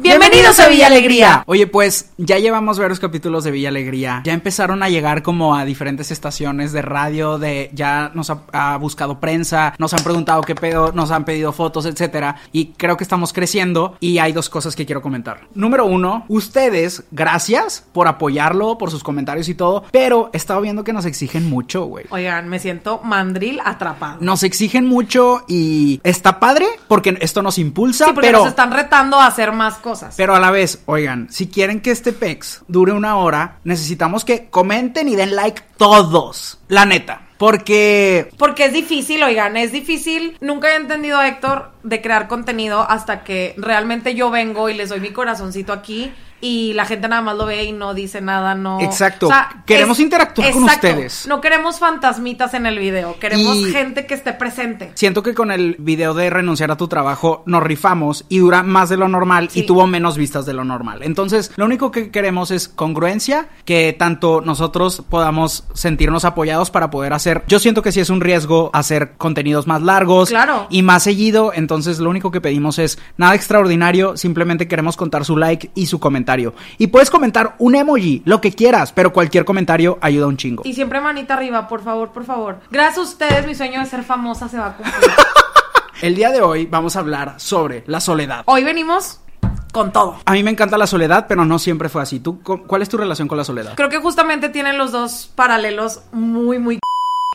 Bienvenidos a Villa Alegría. Oye, pues ya llevamos varios capítulos de Villa Alegría. Ya empezaron a llegar como a diferentes estaciones de radio, de ya nos ha, ha buscado prensa, nos han preguntado qué pedo, nos han pedido fotos, etcétera. Y creo que estamos creciendo y hay dos cosas que quiero comentar. Número uno, ustedes, gracias por apoyarlo, por sus comentarios y todo, pero he estado viendo que nos exigen mucho, güey. Oigan, me siento mandril atrapado. Nos exigen mucho y está padre porque esto nos impulsa, Sí, porque pero nos están retando a hacer más cosas. Pero a la vez, oigan, si quieren que este PEX dure una hora, necesitamos que comenten y den like todos. La neta. Porque Porque es difícil, oigan, es difícil. Nunca he entendido, Héctor, de crear contenido hasta que realmente yo vengo y les doy mi corazoncito aquí y la gente nada más lo ve y no dice nada, no. Exacto. Queremos interactuar con ustedes. No queremos fantasmitas en el video, queremos Y- gente que esté presente. siento que con el video de renunciar a tu trabajo nos rifamos y dura más de lo normal y tuvo menos vistas de lo normal. Entonces, lo único que queremos es congruencia, que tanto nosotros podamos sentirnos apoyados para poder hacer. Yo siento que sí es un riesgo hacer contenidos más largos Claro. y más seguido, entonces lo único que pedimos es nada extraordinario, simplemente queremos contar su like y su comentario. Y puedes comentar un emoji, lo que quieras, pero cualquier comentario ayuda un chingo. Y siempre manita arriba, por favor, por favor. Gracias a ustedes, mi sueño de ser famosa se va a cumplir. El día de hoy vamos a hablar sobre la soledad. Hoy venimos con todo. A mí me encanta la soledad, pero no siempre fue así. ¿Tú, cu- ¿Cuál es tu relación con la soledad? Creo que justamente tienen los dos paralelos muy, muy.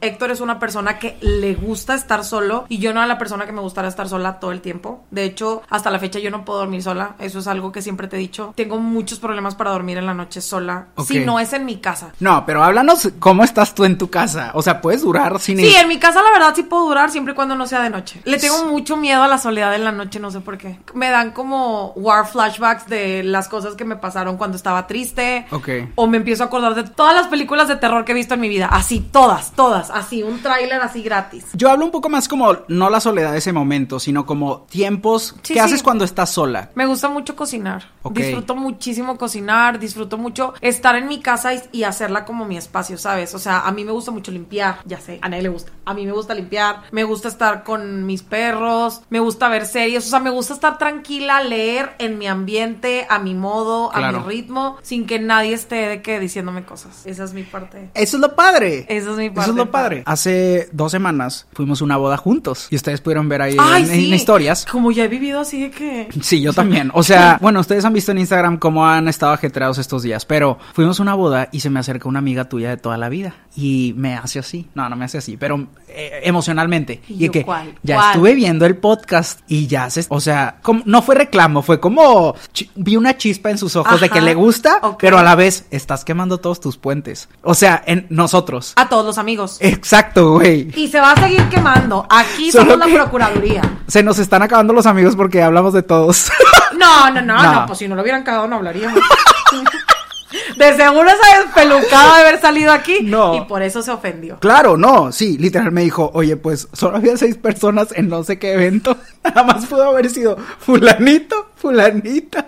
Héctor es una persona que le gusta estar solo y yo no a la persona que me gustara estar sola todo el tiempo. De hecho, hasta la fecha yo no puedo dormir sola. Eso es algo que siempre te he dicho. Tengo muchos problemas para dormir en la noche sola. Si no es en mi casa. No, pero háblanos cómo estás tú en tu casa. O sea, puedes durar sin Sí, en mi casa la verdad sí puedo durar siempre y cuando no sea de noche. Le tengo mucho miedo a la soledad en la noche, no sé por qué. Me dan como war flashbacks de las cosas que me pasaron cuando estaba triste. Ok. O me empiezo a acordar de todas las películas de terror que he visto en mi vida. Así, todas, todas. Así, un tráiler así gratis. Yo hablo un poco más como no la soledad de ese momento, sino como tiempos Sí, sí. haces cuando estás sola. Me gusta mucho cocinar. Disfruto muchísimo cocinar, disfruto mucho estar en mi casa y, y hacerla como mi espacio, ¿sabes? O sea, a mí me gusta mucho limpiar, ya sé, a nadie le gusta. A mí me gusta limpiar, me gusta estar con mis perros, me gusta ver series, o sea, me gusta estar tranquila, leer en mi ambiente, a mi modo, a Claro. mi ritmo, sin que nadie esté de que diciéndome cosas. Esa es mi parte. Eso es lo padre. Eso es mi Eso parte. es lo padre. Hace dos semanas fuimos a una boda juntos y ustedes pudieron ver ahí Ay, en, sí. en historias. Como ya he vivido así de que... Sí, yo también. O sea, bueno, ustedes han visto en Instagram cómo han estado ajetreados estos días, pero fuimos a una boda y se me acerca una amiga tuya de toda la vida y me hace así. No, no me hace así, pero eh, emocionalmente. ¿Y Y, yo que cuál? ya ¿Cuál? estuve viendo el podcast y ya se, o sea, como- no fue reclamo, fue como vi una chispa en sus ojos de que le gusta, pero a la vez estás quemando todos tus puentes. O sea, en nosotros. A todos los amigos. Exacto, güey. Y se va a seguir quemando. Aquí somos la Procuraduría. Se nos están acabando los amigos porque hablamos de todos. No, no, no, no, No. pues si no lo hubieran cagado no hablaríamos. De seguro esa despelucada de haber salido aquí. No. Y por eso se ofendió. Claro, no, sí, literal me dijo, oye, pues solo había seis personas en no sé qué evento. Nada más pudo haber sido fulanito, fulanita.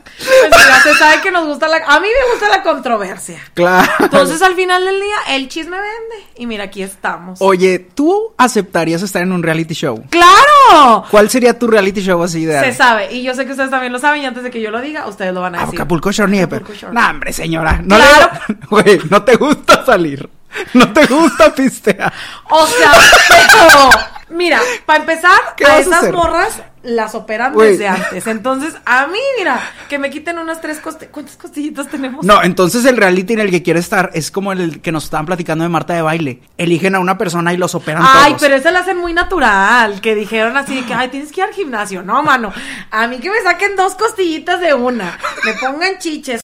Pues ya se sabe que nos gusta la... A mí me gusta la controversia. Claro. Entonces al final del día el chisme vende. Y mira, aquí estamos. Oye, ¿tú aceptarías estar en un reality show? ¡Claro! ¿Cuál sería tu reality show así ideal? Se sabe. Y yo sé que ustedes también lo saben. Y antes de que yo lo diga, ustedes lo van a decir. Acapulco Shore. Acapulco Shore. No, hombre, señora. No Claro. le... Güey, no te gusta salir. No te gusta pistear. O sea, pero, mira, para empezar, ¿Qué a a esas hacer? morras las operan desde antes. Entonces, a mí, mira, que me quiten unas tres costillitas. ¿Cuántas costillitas tenemos? No, entonces el reality en el que quieres estar es como el que nos estaban platicando de Marta de baile. Eligen a una persona y los operan Ay, todos. pero ese lo hacen muy natural. Que dijeron así de que, ay, tienes que ir al gimnasio. No, mano. A mí que me saquen dos costillitas de una. Me pongan chiches.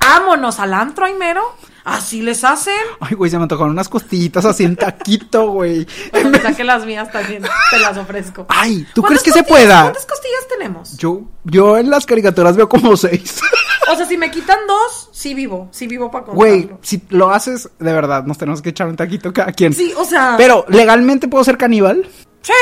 Vámonos al antro, mero. Así les hacen. Ay, güey, se me antojaron unas costillitas así en taquito, güey. Bueno, saque las mías también, te las ofrezco. Ay, ¿tú ¿Cuántas crees que se pueda? ¿Cuántas costillas tenemos? Yo, yo en las caricaturas veo como seis. O sea, si me quitan dos, sí vivo, sí vivo para Güey, contarlo. si lo haces, de verdad, nos tenemos que echar un taquito cada quien. Sí, o sea. Pero, ¿legalmente puedo ser caníbal? Sí,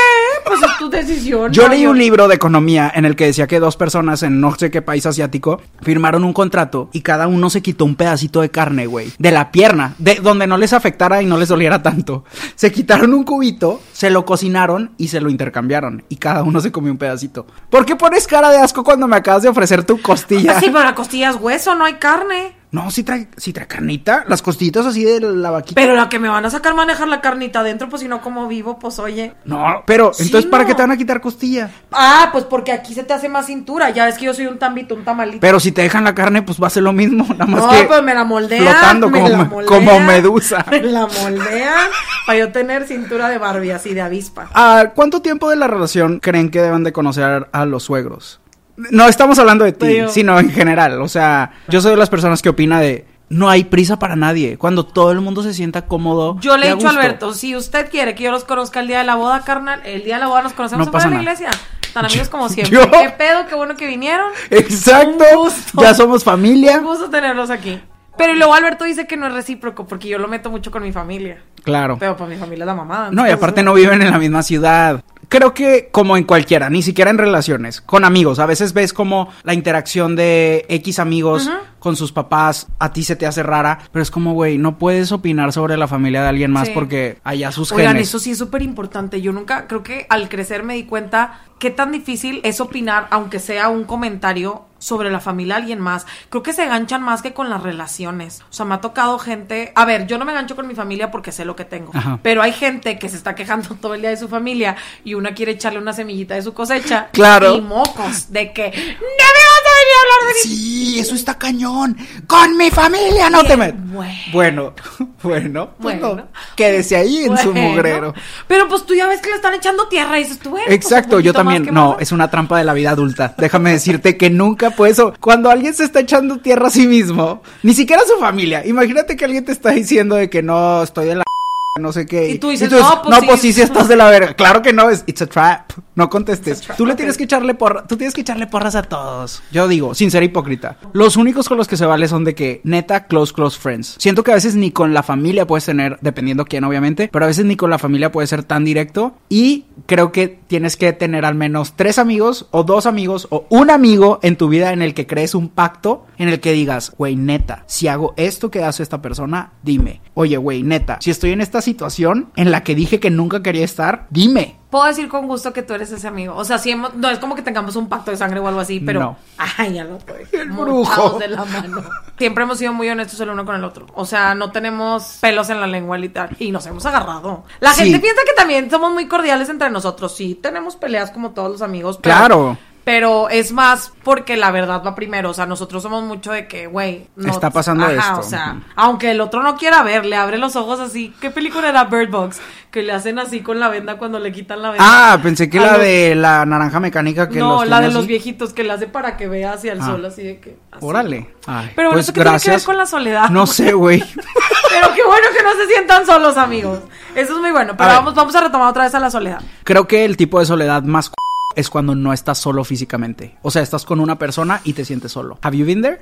pues es tu decisión. Yo leí un libro de economía en el que decía que dos personas en no sé qué país asiático firmaron un contrato y cada uno se quitó un pedacito de carne, güey, de la pierna, de donde no les afectara y no les doliera tanto. Se quitaron un cubito, se lo cocinaron y se lo intercambiaron y cada uno se comió un pedacito. ¿Por qué pones cara de asco cuando me acabas de ofrecer tu costilla? Sí, pero la costilla es hueso, no hay carne. No, si trae, si trae carnita, las costillitas así de la vaquita. Pero la que me van a sacar manejar la carnita adentro, pues si no como vivo, pues oye. No, pero Sí, entonces ¿para qué te van a quitar costilla? Ah, pues porque aquí se te hace más cintura. Ya ves que yo soy un tambito, un tamalito. Pero si te dejan la carne, pues va a ser lo mismo, nada más no, que pues me la moldean. flotando me como, la moldean, como medusa. Me la moldean para yo tener cintura de Barbie, así de avispa. ¿A cuánto tiempo de la relación creen que deben de conocer a los suegros? No estamos hablando de ti, Pero- sino en general. O sea, yo soy de las personas que opina de no hay prisa para nadie. Cuando todo el mundo se sienta cómodo. Yo le he dicho a. Alberto, si usted quiere que yo los conozca el día de la boda, carnal, el día de la boda nos conocemos No pasa la iglesia. Tan amigos como siempre. Yo- ¿Qué pedo? Qué bueno que vinieron. Exacto. Un gusto. Ya somos familia. Un gusto tenerlos aquí. Pero luego Alberto dice que no es recíproco porque yo lo meto mucho con mi familia. Claro. Pero pues mi familia es la mamada. No, y aparte no viven en la misma ciudad. Creo que como en cualquiera, ni siquiera en relaciones, con amigos. A veces ves como la interacción de X amigos con sus papás a ti se te hace rara, pero es como, güey, no puedes opinar sobre la familia de alguien más Sí. porque allá sus Oigan, genes. eso sí es súper importante. Yo nunca, creo que al crecer me di cuenta qué tan difícil es opinar, aunque sea un comentario sobre la familia de alguien más. Creo que se ganchan más que con las relaciones. O sea, me ha tocado gente. A ver, yo no me gancho con mi familia porque sé lo que tengo. Ajá. Pero hay gente que se está quejando todo el día de su familia y una quiere echarle una semillita de su cosecha. Claro. Y mocos de que no me vas a venir a hablar de mi Sí, eso está cañón. Con mi familia no te Bien, metas. bueno. Bueno, bueno, pues Bueno. no. Quédese ahí en su mugrero. Pero pues tú ya ves que le están echando tierra y dices tú, bueno, pues, Exacto, yo también. No, más. es una trampa de la vida adulta. Déjame decirte que nunca puedes. Cuando alguien se está echando tierra a sí mismo, ni siquiera a su familia. Imagínate que alguien te está diciendo de que no estoy de la. No sé qué. Y tú dices, Entonces, "No, pues sí". pues sí, sí estás de la verga. Claro que no, es it's a trap. No contestes. Tú le tienes que echarle porra, tú tienes que echarle porras a todos. Yo digo, sin ser hipócrita. Los únicos con los que se vale son de que neta close close friends. Siento que a veces ni con la familia puedes tener, dependiendo quién obviamente, pero a veces ni con la familia puede ser tan directo y creo que tienes que tener al menos tres amigos o dos amigos o un amigo en tu vida en el que crees un pacto en el que digas, güey, neta, si hago esto que hace esta persona, dime. Oye, güey, neta, si estoy en esta situación en la que dije que nunca quería estar, dime. Puedo decir con gusto que tú eres ese amigo. O sea, si hemos- no es como que tengamos un pacto de sangre o algo así, pero. No. Ay, ya lo estoy. El brujo. de la mano. Siempre hemos sido muy honestos el uno con el otro. O sea, no tenemos pelos en la lengua literal. Y nos hemos agarrado. La Sí. gente piensa que también somos muy cordiales entre nosotros. Sí, tenemos peleas como todos los amigos. pero- Claro. Pero es más porque la verdad va primero. O sea, nosotros somos mucho de que, güey, no. Está pasando Ajá, esto. O sea, aunque el otro no quiera ver, le abre los ojos así. ¿Qué película era Bird Box? Que le hacen así con la venda cuando le quitan la venda. Ah, pensé que A la los- de la naranja mecánica que no, los la de los viejitos que le hace para que vea hacia el Ah. sol, así de que. así. Órale. Ay, Pero bueno, pues ¿eso qué tiene que ver con la soledad? No sé, güey. Pero qué bueno que no se sientan solos, amigos. Eso es muy bueno. Pero A ver. vamos, vamos a retomar otra vez a la soledad. Creo que el tipo de soledad más es cuando no estás solo físicamente. O sea, estás con una persona y te sientes solo. Have you been there?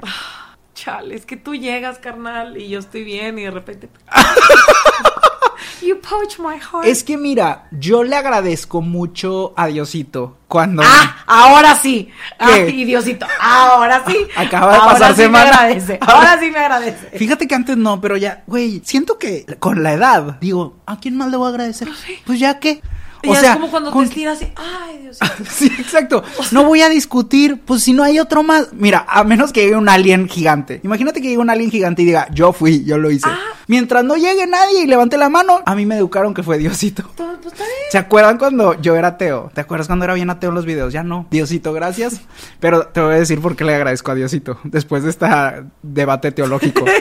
Chale, es que tú llegas, carnal, y yo estoy bien, y de repente. you poach my heart. Es que mira, yo le agradezco mucho a Diosito cuando Ah, ahora sí. Ay, Diosito. Ahora sí. Acaba de Ahora pasar sí semana. Me agradece. Ahora sí me agradece. Fíjate que antes no, pero ya, güey, siento que con la edad, digo, ¿a quién más le voy a agradecer? Pues ya que. Y es como cuando te estiras y. Ay, Diosito. Sí, exacto. No voy a discutir, pues si no hay otro más. Mira, a menos que llegue un alien gigante. Imagínate que llegue un alien gigante y diga, yo fui, yo lo hice. Ah. Mientras no llegue nadie y levante la mano, a mí me educaron que fue Diosito. Pues bien. ¿Se acuerdan cuando yo era ateo? ¿Te acuerdas cuando era bien ateo en los videos? Ya no. Diosito, gracias. Pero te voy a decir por qué le agradezco a Diosito después de este debate teológico.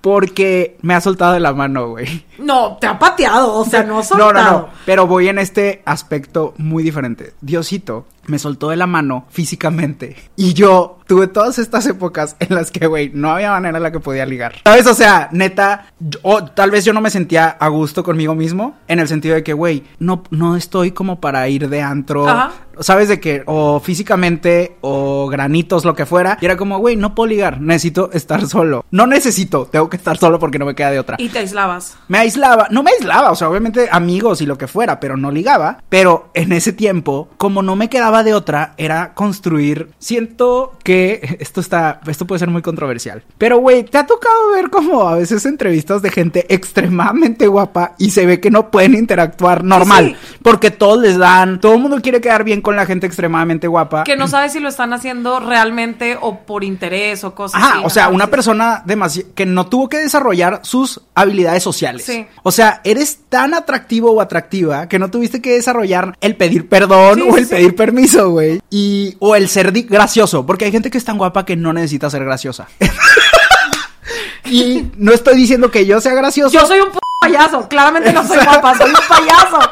Porque me ha soltado de la mano, güey. No, te ha pateado, o sea, no ha No, soltado. no, no. Pero voy en este aspecto muy diferente. Diosito me soltó de la mano físicamente. Y yo tuve todas estas épocas en las que, güey, no había manera en la que podía ligar. ¿Sabes? O sea, neta, o tal vez yo no me sentía a gusto conmigo mismo, en el sentido de que, güey, no, no estoy como para ir de antro. Ajá. ¿Sabes? De que, o físicamente, o granitos, lo que fuera. Y era como, güey, no puedo ligar, necesito estar solo. No necesito, tengo que estar solo porque no me queda de otra. Y te aislabas. Me aislaba, no me aislaba, o sea, obviamente amigos y lo que fuera, pero no ligaba. Pero en ese tiempo, como no me quedaba de otra, era construir. Siento que esto está, esto puede ser muy controversial. Pero güey, te ha tocado ver como a veces entrevistas de gente extremadamente guapa y se ve que no pueden interactuar normal, Sí. porque todos les dan, todo el mundo quiere quedar bien con la gente extremadamente guapa. Que no sabes si lo están haciendo realmente o por interés o cosas Ajá, así. o sea, una persona que no tuvo que desarrollar sus habilidades sociales. Sí. O sea, eres tan atractivo o atractiva que no tuviste que desarrollar el pedir perdón Sí, o el pedir permiso, güey. Y o el ser gracioso, porque hay gente que es tan guapa que no necesita ser graciosa. y no estoy diciendo que yo sea gracioso. Yo soy un p payaso. Claramente no soy Exacto. guapa, soy un payaso.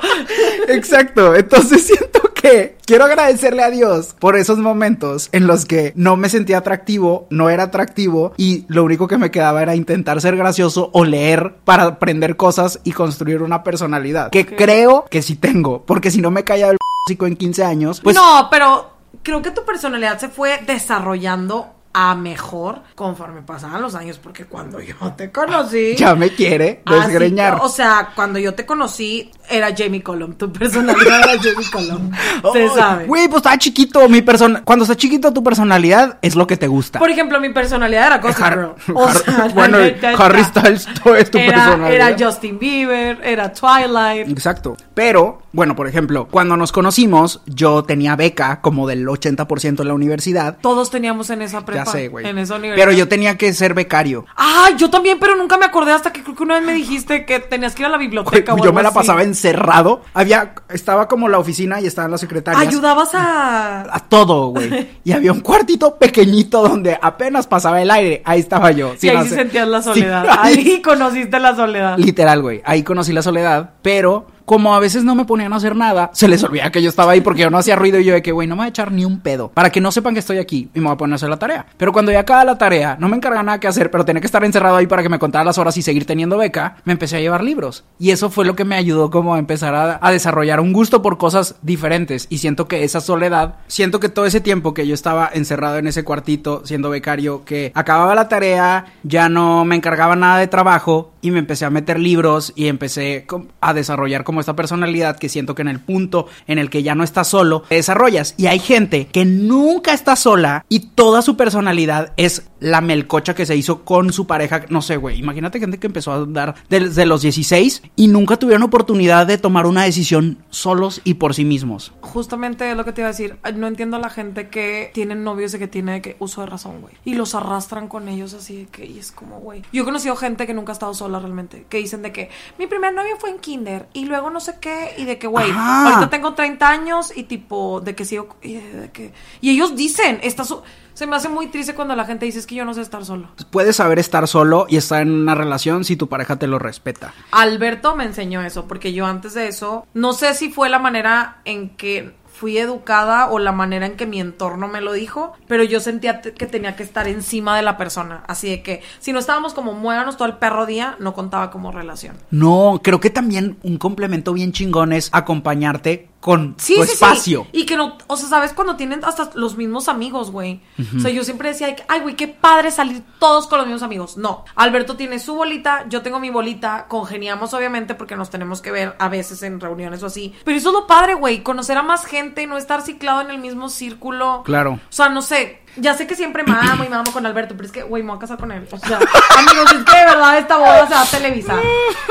Exacto, entonces siento que quiero agradecerle a Dios por esos momentos en los que no me sentía atractivo, no era atractivo y lo único que me quedaba era intentar ser gracioso o leer para aprender cosas y construir una personalidad que creo que sí tengo, porque si no me caía el en 15 años, pues no, pero creo que tu personalidad se fue desarrollando a mejor conforme pasaban los años, porque cuando yo te conocí. ya me quiere así- desgreñar. o sea, cuando yo te conocí, era Jamie Colum. Tu personalidad era Jamie Colum. Se Ay, sabe. Güey, pues estaba chiquito, mi persona, cuando está chiquito tu personalidad es lo que te gusta. Por ejemplo, mi personalidad era Gossip Girl. O Har- sea, la bueno, Harry Styles todo es tu era, personalidad. Era Justin Bieber, era Twilight. Exacto. Pero, bueno, por ejemplo, cuando nos conocimos, yo tenía beca como del 80% en la universidad. Todos teníamos en esa prepa. Ya sé, güey. En esa universidad. Pero yo tenía que ser becario. Ay, yo también, pero nunca me acordé hasta que creo que una vez me dijiste que tenías que ir a la Güey, biblioteca. o yo algo me la así. pasaba encerrado. Había, estaba como la oficina y estaban las secretarias. Ayudabas a. A todo, güey. Y había un cuartito pequeñito donde apenas pasaba el aire. Ahí estaba yo. Y ahí sí sentías la Sí, soledad. ahí- ahí conociste la soledad. Literal, güey. Ahí conocí la soledad, pero como a veces no me ponían a hacer nada, se les olvidaba que yo estaba ahí porque yo no hacía ruido y yo de que, güey, no me voy a echar ni un pedo. Para que no sepan que estoy aquí y me voy a poner a hacer la tarea. Pero cuando ya acaba la tarea, no me encarga nada que hacer, pero tenía que estar encerrado ahí para que me contara las horas y seguir teniendo beca, me empecé a llevar libros. Y eso fue lo que me ayudó como a empezar a, a desarrollar un gusto por cosas diferentes. Y siento que esa soledad, siento que todo ese tiempo que yo estaba encerrado en ese cuartito siendo becario, que acababa la tarea, ya no me encargaba nada de trabajo y me empecé a meter libros y empecé a desarrollar como esta personalidad que siento que en el punto en el que ya no estás solo, te desarrollas. Y hay gente que nunca está sola y toda su personalidad es la melcocha que se hizo con su pareja. No sé, güey. Imagínate gente que empezó a andar desde los 16 y nunca tuvieron oportunidad de tomar una decisión solos y por sí mismos. Justamente es lo que te iba a decir. No entiendo a la gente que tienen novios de que tiene que uso de razón, güey. Y los arrastran con ellos así que, y es como, güey. Yo he conocido gente que nunca ha estado sola realmente. Que dicen de que mi primer novio fue en kinder y luego no sé qué. Y de que, güey, ahorita tengo 30 años y tipo, de que sigo. Y, de que, y ellos dicen, está su- se me hace muy triste cuando la gente dice es que yo no sé estar solo. Puedes saber estar solo y estar en una relación si tu pareja te lo respeta. Alberto me enseñó eso, porque yo antes de eso, no sé si fue la manera en que fui educada o la manera en que mi entorno me lo dijo, pero yo sentía que tenía que estar encima de la persona. Así de que si no estábamos como muéganos todo el perro día, no contaba como relación. No, creo que también un complemento bien chingón es acompañarte con Sí, tu sí, espacio. sí. Y que no, o sea, ¿sabes? Cuando tienen hasta los mismos amigos, güey. O sea, yo siempre decía, ay, güey, qué padre salir todos con los mismos amigos. No, Alberto tiene su bolita, yo tengo mi bolita, congeniamos obviamente porque nos tenemos que ver a veces en reuniones o así. Pero eso es lo padre, güey, conocer a más gente, no estar ciclado en el mismo círculo. Claro. O sea, no sé, ya sé que siempre mamo y mamo con Alberto, pero es que, güey, me voy a casar con él. O sea, amigos, es que de verdad esta boda se va a televisar.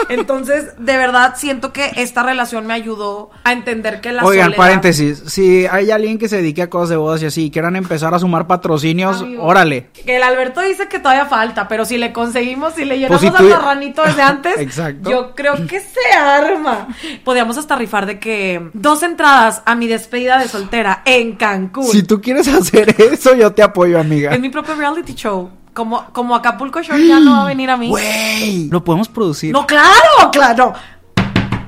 Entonces, de verdad, siento que esta relación me ayudó a entender que la Oigan, soledad- paréntesis, si hay alguien que se dedique a cosas de bodas y así y quieran empezar a sumar patrocinios, Amigo. órale. Que el Alberto dice que todavía falta, pero si le conseguimos, si le llenamos Pues si al tú- marranito desde antes, Exacto. yo creo que se arma. Podríamos hasta rifar de que dos entradas a mi despedida de soltera en Cancún. Si tú quieres hacer eso, yo te apoyo, amiga. Es mi propio reality show. Como, como Acapulco Shore ya no va a venir a mí. Güey, lo podemos producir. No, claro, claro.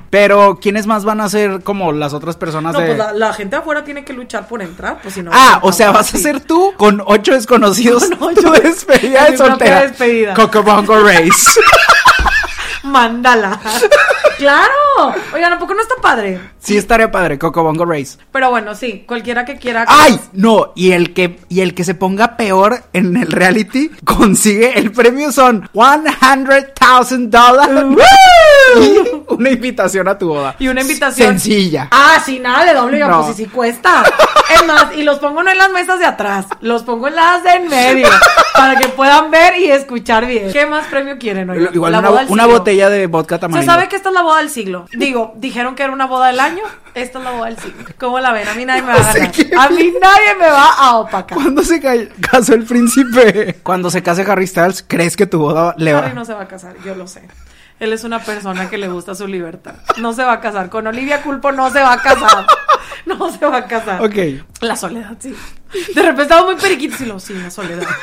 Pero, ¿quiénes más van a ser como las otras personas No, de. pues la, la gente afuera tiene que luchar por entrar, pues si no. Ah, o sea, vas a ser tú con ocho desconocidos. Con ocho. tu despedida de soltera. despedida. Cocobongo Race. Mándala. Claro. Oigan, ¿a poco no está padre? sí, estaría padre, Cocobongo Race. Pero bueno, sí, cualquiera que quiera. ¡Ay! No, y el que y el que se ponga peor en el reality consigue el premio son $100,000 dólares. y una invitación a tu boda. Y una invitación. Sencilla. Ah, sí, nada de doble, No. pues sí, sí cuesta. Es más, y los pongo no en las mesas de atrás, los pongo en las de en medio, para que puedan ver y escuchar bien. ¿Qué más premio quieren hoy? Igual una, una botella de vodka Se tamarindo. sabe que esta es la boda del siglo. Digo, dijeron que era una boda del año. Esta es la boda del siglo. ¿Cómo la ven? A mí nadie me va a ganar. A mí nadie me va a opacar. ¿Cuándo se ca- casó el príncipe? Cuando se case Harry Styles, ¿crees que tu boda le va? Harry no se va a casar, yo lo sé. Él es una persona que le gusta su libertad. No se va a casar. Con Olivia Culpo no se va a casar. No se va a casar. Ok. La soledad, sí. De repente estaba muy periquitos y lo, sí, la soledad.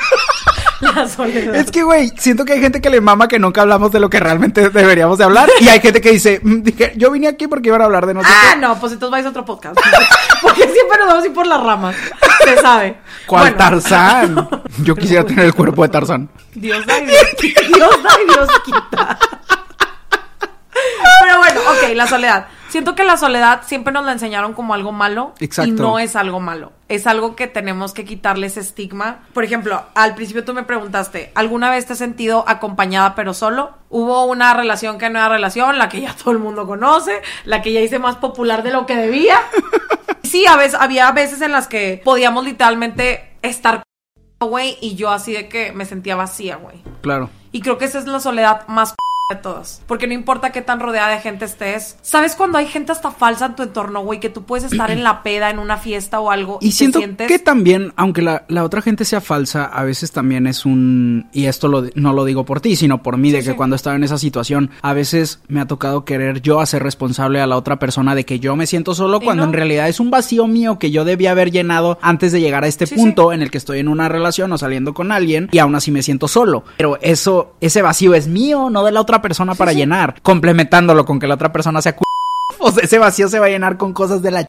La soledad. Es que, güey, siento que hay gente que le mama que nunca hablamos de lo que realmente deberíamos de hablar. Y hay gente que dice, "Mm, dije, yo vine aquí porque iban a hablar de nosotros. Ah, no, pues entonces vais a otro podcast. Porque siempre nos vamos a ir por las ramas. Se sabe. ¿Cuál Bueno. Tarzán? Yo quisiera tener el cuerpo de Tarzán. Dios da y Dios. Dios da y Dios quita. Pero bueno, ok, la soledad. Siento que la soledad siempre nos la enseñaron como algo malo. Exacto. Y no es algo malo. Es algo que tenemos que quitarle ese estigma. Por ejemplo, al principio tú me preguntaste, ¿alguna vez te has sentido acompañada pero solo? Hubo una relación que no era relación, la que ya todo el mundo conoce, la que ya hice más popular de lo que debía. Sí, a veces, había veces en las que podíamos literalmente estar, güey, y yo así de que me sentía vacía, güey. Claro. Y creo que esa es la soledad más de todas. Porque no importa qué tan rodeada de gente estés. ¿Sabes cuando hay gente hasta falsa en tu entorno, güey? Que tú puedes estar en la peda, en una fiesta o algo. Y te siento sientes- que también, aunque la, la otra gente sea falsa, a veces también es un... Y esto lo, no lo digo por ti, sino por mí, de que sí. cuando estaba en esa situación, a veces me ha tocado querer yo hacer responsable a la otra persona de que yo me siento solo Y cuando no. en realidad es un vacío mío que yo debía haber llenado antes de llegar a este Sí, punto en el que estoy en una relación o saliendo con alguien y aún así me siento solo. Pero eso, ese vacío es mío, no de la otra persona para llenar. Complementándolo con que la otra persona sea... cu- O sea, ese vacío se va a llenar con cosas de la...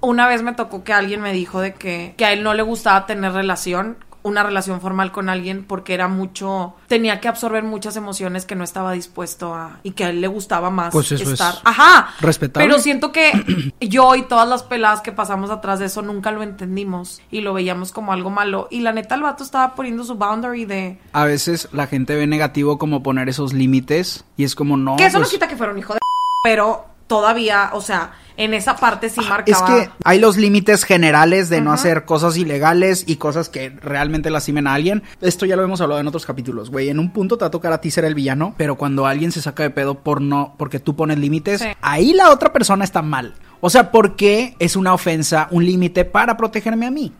Una vez me tocó que alguien me dijo de que, que a él no le gustaba tener relación, una relación formal con alguien, porque era mucho, tenía que absorber muchas emociones que no estaba dispuesto a, y que a él le gustaba más Pues eso es estar. Ajá. respetable. Pero siento que yo y todas las peladas que pasamos atrás de eso nunca lo entendimos y lo veíamos como algo malo. Y la neta, el vato estaba poniendo su boundary de. A veces la gente ve negativo como poner esos límites y es como no. que eso no pues, quita que fuera un hijo de. Pero todavía, o sea, en esa parte sí Es marcaba. que hay los límites generales de no hacer cosas ilegales y cosas que realmente lastimen a alguien. Esto ya lo hemos hablado en otros capítulos, güey. En un punto te va a tocar a ti ser el villano, pero cuando alguien se saca de pedo por no, porque tú pones límites, Sí. ahí la otra persona está mal. O sea, porque es una ofensa, un límite para protegerme a mí.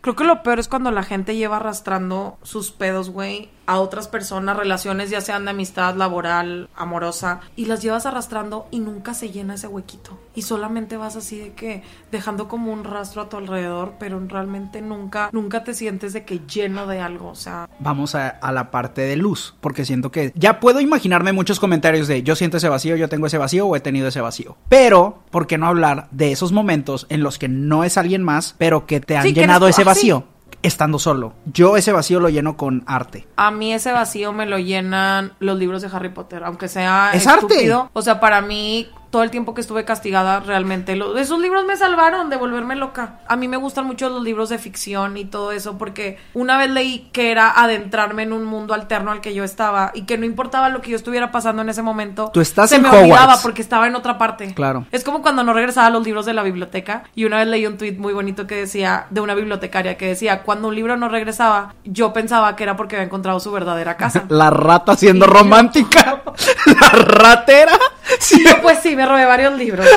Creo que lo peor es cuando la gente lleva arrastrando sus pedos, güey, a otras personas, relaciones ya sean de amistad, laboral, amorosa, y las llevas arrastrando y nunca se llena ese huequito. Y solamente vas así de que dejando como un rastro a tu alrededor, pero realmente nunca, nunca te sientes de que lleno de algo, o sea, Vamos a, a la parte de luz, porque siento que ya puedo imaginarme muchos comentarios de yo siento ese vacío, yo tengo ese vacío o he tenido ese vacío. Pero, ¿por qué no hablar de esos momentos en los que no es alguien más, pero que te han Sí, llenado ese ah, sí. Estando solo. Yo ese vacío lo lleno con arte. A mí ese vacío me lo llenan los libros de Harry Potter, aunque sea Es arte. O sea, para mí todo el tiempo que estuve castigada realmente lo- esos libros me salvaron de volverme loca. A mí me gustan mucho los libros de ficción y todo eso porque una vez leí que era adentrarme en un mundo alterno al que yo estaba y que no importaba lo que yo estuviera pasando en ese momento. Tú estás se en me Hogwarts. olvidaba porque estaba en otra parte. Claro. Es como cuando no regresaba a los libros de la biblioteca y una vez leí un tuit muy bonito que decía, de una bibliotecaria que decía, cuando un libro no regresaba, yo pensaba que era porque había encontrado su verdadera casa. La rata siendo Y romántica. La ratera. Sí. Pues sí, me robé varios libros.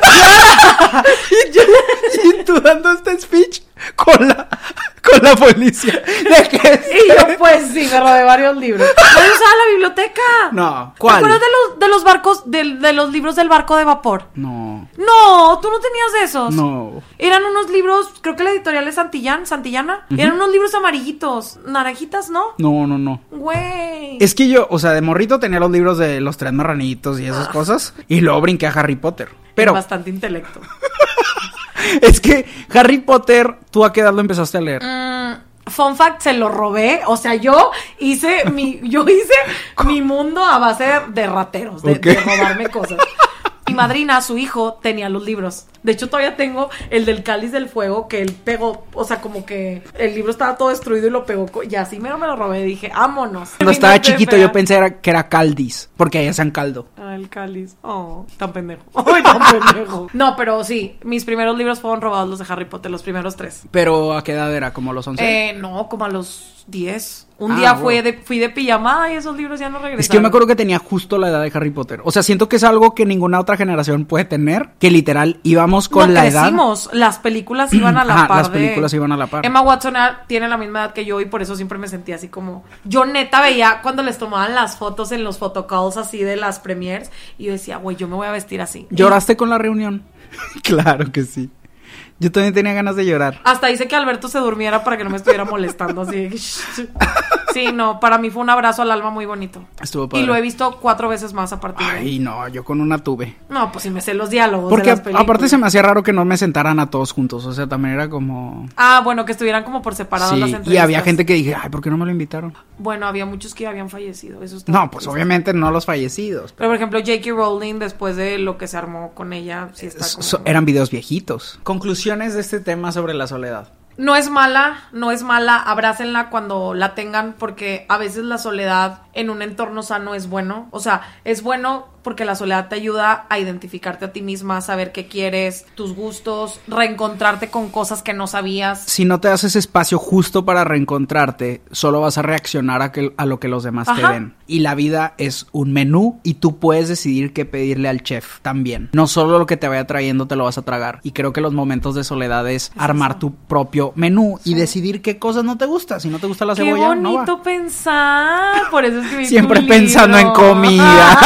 Y tú dando este speech con la, con la policía. De que Y yo, pues sí. Me robé varios libros. Nadie usaba la biblioteca. No. ¿Te ¿Cuál? acuerdas de los, de los barcos, de, de los libros del barco de vapor? No. No, tú no tenías esos. No. Eran unos libros, creo que la editorial es Santillán, Santillana. Eran unos libros amarillitos, naranjitas, ¿no? No, no, no. Güey. Es que yo, o sea, de morrito tenía los libros de los tres marranitos y Ah. esas cosas. Y luego brinqué a Harry Potter. Pero Bastante intelecto. es que Harry Potter, ¿tú a qué edad lo empezaste a leer? Mm, fun fact, se lo robé. O sea, yo hice mi, yo hice mi mundo a base de rateros, de, Ok. de robarme cosas. Mi madrina, su hijo, tenía los libros. De hecho, todavía tengo el del cáliz del fuego que él pegó. O sea, como que el libro estaba todo destruido y lo pegó. Y así mero me lo robé. Dije, vámonos. Cuando estaba chiquito fea. yo pensé era- que era Caldis, porque ahí hacían caldo. Ah, el cáliz. Oh, tan pendejo. Ay, tan pendejo. No, pero sí, mis primeros libros fueron robados los de Harry Potter, los primeros tres. Pero ¿a qué edad era? ¿Como los 11? Eh, no, como a los 10. Un Ah, día wow. fui de, fui de pijamada y esos libros ya no regresaron. Es que yo me acuerdo que tenía justo la edad de Harry Potter. O sea, siento que es algo que ninguna otra generación puede tener. Que literal íbamos con no, la edad. crecimos. Las películas iban a la Ajá, par las de- películas iban a la par. Emma Watson tiene la misma edad que yo y por eso siempre me sentía así como... Yo neta veía cuando les tomaban las fotos en los photocalls así de las premiers y yo decía, güey, yo me voy a vestir así. ¿Lloraste con la reunión? claro que sí. Yo también tenía ganas de llorar. Hasta hice que Alberto se durmiera para que no me estuviera molestando así. Sí, no, para mí fue un abrazo al alma muy bonito. Estuvo padre. Y lo he visto cuatro veces más a partir de ahí. Ay, no, yo con una tuve. No, pues si me sé los diálogos Porque de las películas. aparte se me hacía raro que no me sentaran a todos juntos. O sea, también era como. Ah, bueno, que estuvieran como por separado las Sí, entrevistas. y había gente que dije, ay, ¿por qué no me lo invitaron? Bueno, había muchos que ya habían fallecido. Eso está No, pues triste. obviamente no los fallecidos. Pero por ejemplo, J.K. Rowling, después de lo que se armó con ella, sí está como... So- eran videos viejitos. Conclusiones de este tema sobre la soledad. No es mala, no es mala, abrácenla cuando la tengan porque a veces la soledad en un entorno sano es bueno. O sea, es bueno porque la soledad te ayuda a identificarte a ti misma, a saber qué quieres, tus gustos, reencontrarte con cosas que no sabías. Si no te das ese espacio justo para reencontrarte, solo vas a reaccionar a, que- a lo que los demás te ven. Y la vida es un menú y tú puedes decidir qué pedirle al chef también. No solo lo que te vaya trayendo te lo vas a tragar. Y creo que los momentos de soledad es armar tu propio menú y decidir qué cosas no te gusta. Si no te gusta la Qué cebolla, no va. bonito pensar. Por eso escribí Siempre tu pensando libro. en comida.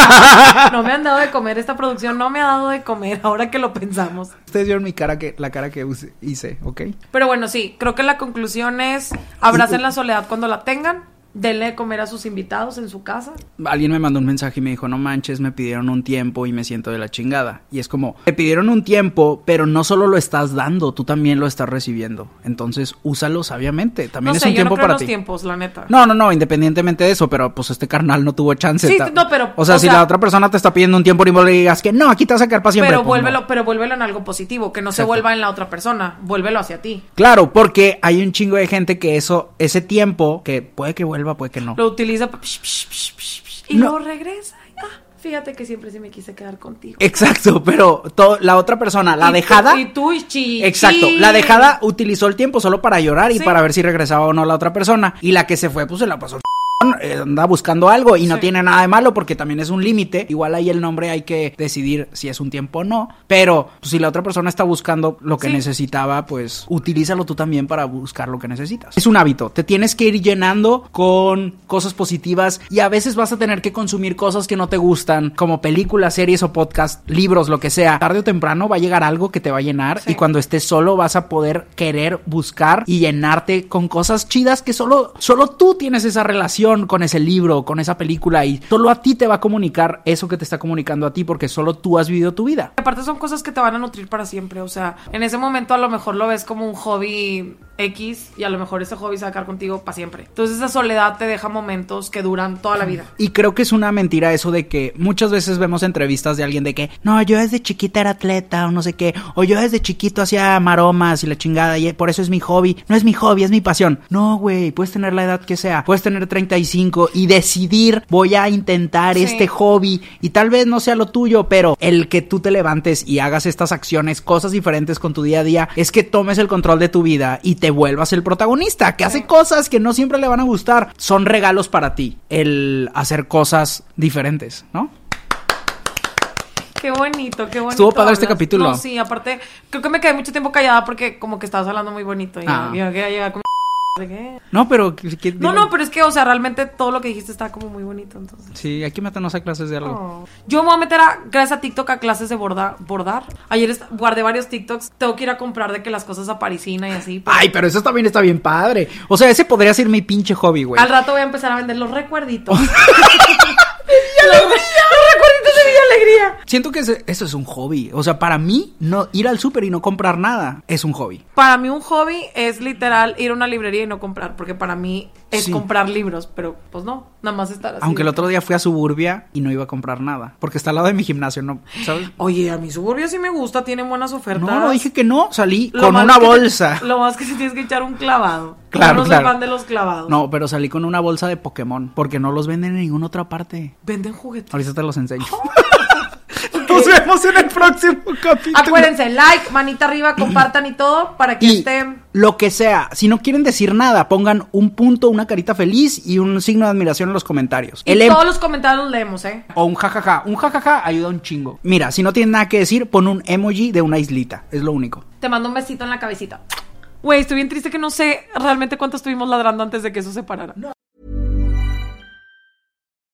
No me han dado de comer esta producción, no me ha dado de comer ahora que lo pensamos. Ustedes vieron mi cara que, la cara que hice, ¿ok? Pero bueno, sí, creo que la conclusión es abracen la soledad cuando la tengan, denle de comer a sus invitados en su casa. Alguien me mandó un mensaje y me dijo, no manches, me pidieron un tiempo y me siento de la chingada. Y es como, te pidieron un tiempo, pero no solo lo estás dando, tú también lo estás recibiendo. Entonces, úsalo sabiamente. También no es sé, un yo no tiempo creo en para los ti. tiempos, la neta. No, no, no, independientemente de eso, pero pues este carnal no tuvo chance. Sí, no, pero, O sea, o si sea- la otra persona te está pidiendo un tiempo y vos le digas que no, aquí te vas a quedar para siempre. pero pues, no. vuélvelo, pero vuélvelo en algo positivo, que no se vuelva en la otra persona, vuélvelo hacia ti. Claro, porque hay un chingo de gente que eso, ese tiempo, que puede que vuelva, puede que no. Lo utiliza pa- psh, psh, psh, psh, psh, y No. luego regresa. y, Ah, fíjate que siempre sí me quise quedar contigo. Exacto, pero to- la otra persona, la Y tú- dejada. Y tú y chi- Exacto, chi. la dejada utilizó el tiempo solo para llorar y Sí. para ver si regresaba o no la otra persona. Y la que se fue, pues se la pasó. Eh, Anda buscando algo y no Sí. tiene nada de malo porque también es un límite. Igual ahí el nombre hay que decidir si es un tiempo o no. Pero pues, si la otra persona está buscando lo que Sí. necesitaba, pues utilízalo tú también para buscar lo que necesitas. Es un hábito. Te tienes que ir llenando con cosas positivas y a veces vas a tener que consumir cosas que no te gustan, como películas, series o podcast, libros, lo que sea. Tarde o temprano va a llegar algo que te va a llenar Sí. y cuando estés solo vas a poder querer buscar y llenarte con cosas chidas que solo, solo tú tienes esa relación con ese libro, con esa película y solo a ti te va a comunicar eso que te está comunicando a ti porque solo tú has vivido tu vida. Aparte son cosas que te van a nutrir para siempre, o sea, en ese momento a lo mejor lo ves como un hobby X y a lo mejor ese hobby se va a quedar contigo para siempre. Entonces esa soledad te deja momentos que duran toda la vida. Y creo que es una mentira eso de que muchas veces vemos entrevistas de alguien de que, no, yo desde chiquita era atleta o no sé qué, o yo desde chiquito hacía maromas y la chingada y por eso es mi hobby. No es mi hobby, es mi pasión. No, güey, puedes tener la edad que sea, puedes tener 35 y decidir, voy a intentar Sí. este hobby y tal vez no sea lo tuyo, pero el que tú te levantes y hagas estas acciones, cosas diferentes con tu día a día, es que tomes el control de tu vida y te vuelvas el protagonista, que hace cosas que no siempre le van a gustar. Son regalos para ti el hacer cosas diferentes, ¿no? Qué bonito, qué bonito. Estuvo padre este capítulo. No, sí, aparte, creo que me quedé mucho tiempo callada porque como que estabas hablando muy bonito y Ah. yo quería llegar como... No, pero... ¿qué- qué- No, no, pero es que, o sea, realmente todo lo que dijiste está como muy bonito, entonces. Sí, aquí métanos a clases de algo. Oh. Yo me voy a meter a, gracias a TikTok a clases de borda- bordar. Ayer guardé varios TikToks. Tengo que ir a comprar de que las cosas a parisina y así. pero Ay, pero eso también está bien padre. O sea, ese podría ser mi pinche hobby, güey. Al rato voy a empezar a vender los recuerditos. de Villa Alegría. Siento que ese- eso es un hobby. O sea, para mí, no ir al súper y no comprar nada es un hobby. Para mí un hobby es literal ir a una librería y no comprar, porque para mí es Sí. comprar libros, pero pues no, nada más estar así. Aunque el otro día fui a Suburbia y no iba a comprar nada. Porque está al lado de mi gimnasio, ¿no? ¿Sabes? Oye, a mi suburbio sí me gusta, tienen buenas ofertas. No, no dije que no. Salí Lo con una te- bolsa. lo más que si tienes que echar un clavado. Claro, no claro. de los clavados. No, pero salí con una bolsa de Pokémon. Porque no los venden en ninguna otra parte. Venden juguetes. Ahorita te los enseño. Nos vemos en el próximo capítulo. Acuérdense, like, manita arriba, compartan y todo para que Y estén. lo que sea, si no quieren decir nada, pongan un punto, una carita feliz y un signo de admiración en los comentarios. Y El em- todos los comentarios los leemos, ¿eh? O un jajaja. Un jajaja ayuda un chingo. Mira, si no tienen nada que decir, pon un emoji de una islita. Es lo único. Te mando un besito en la cabecita. Güey, estoy bien triste que no sé realmente cuánto estuvimos ladrando antes de que eso se parara.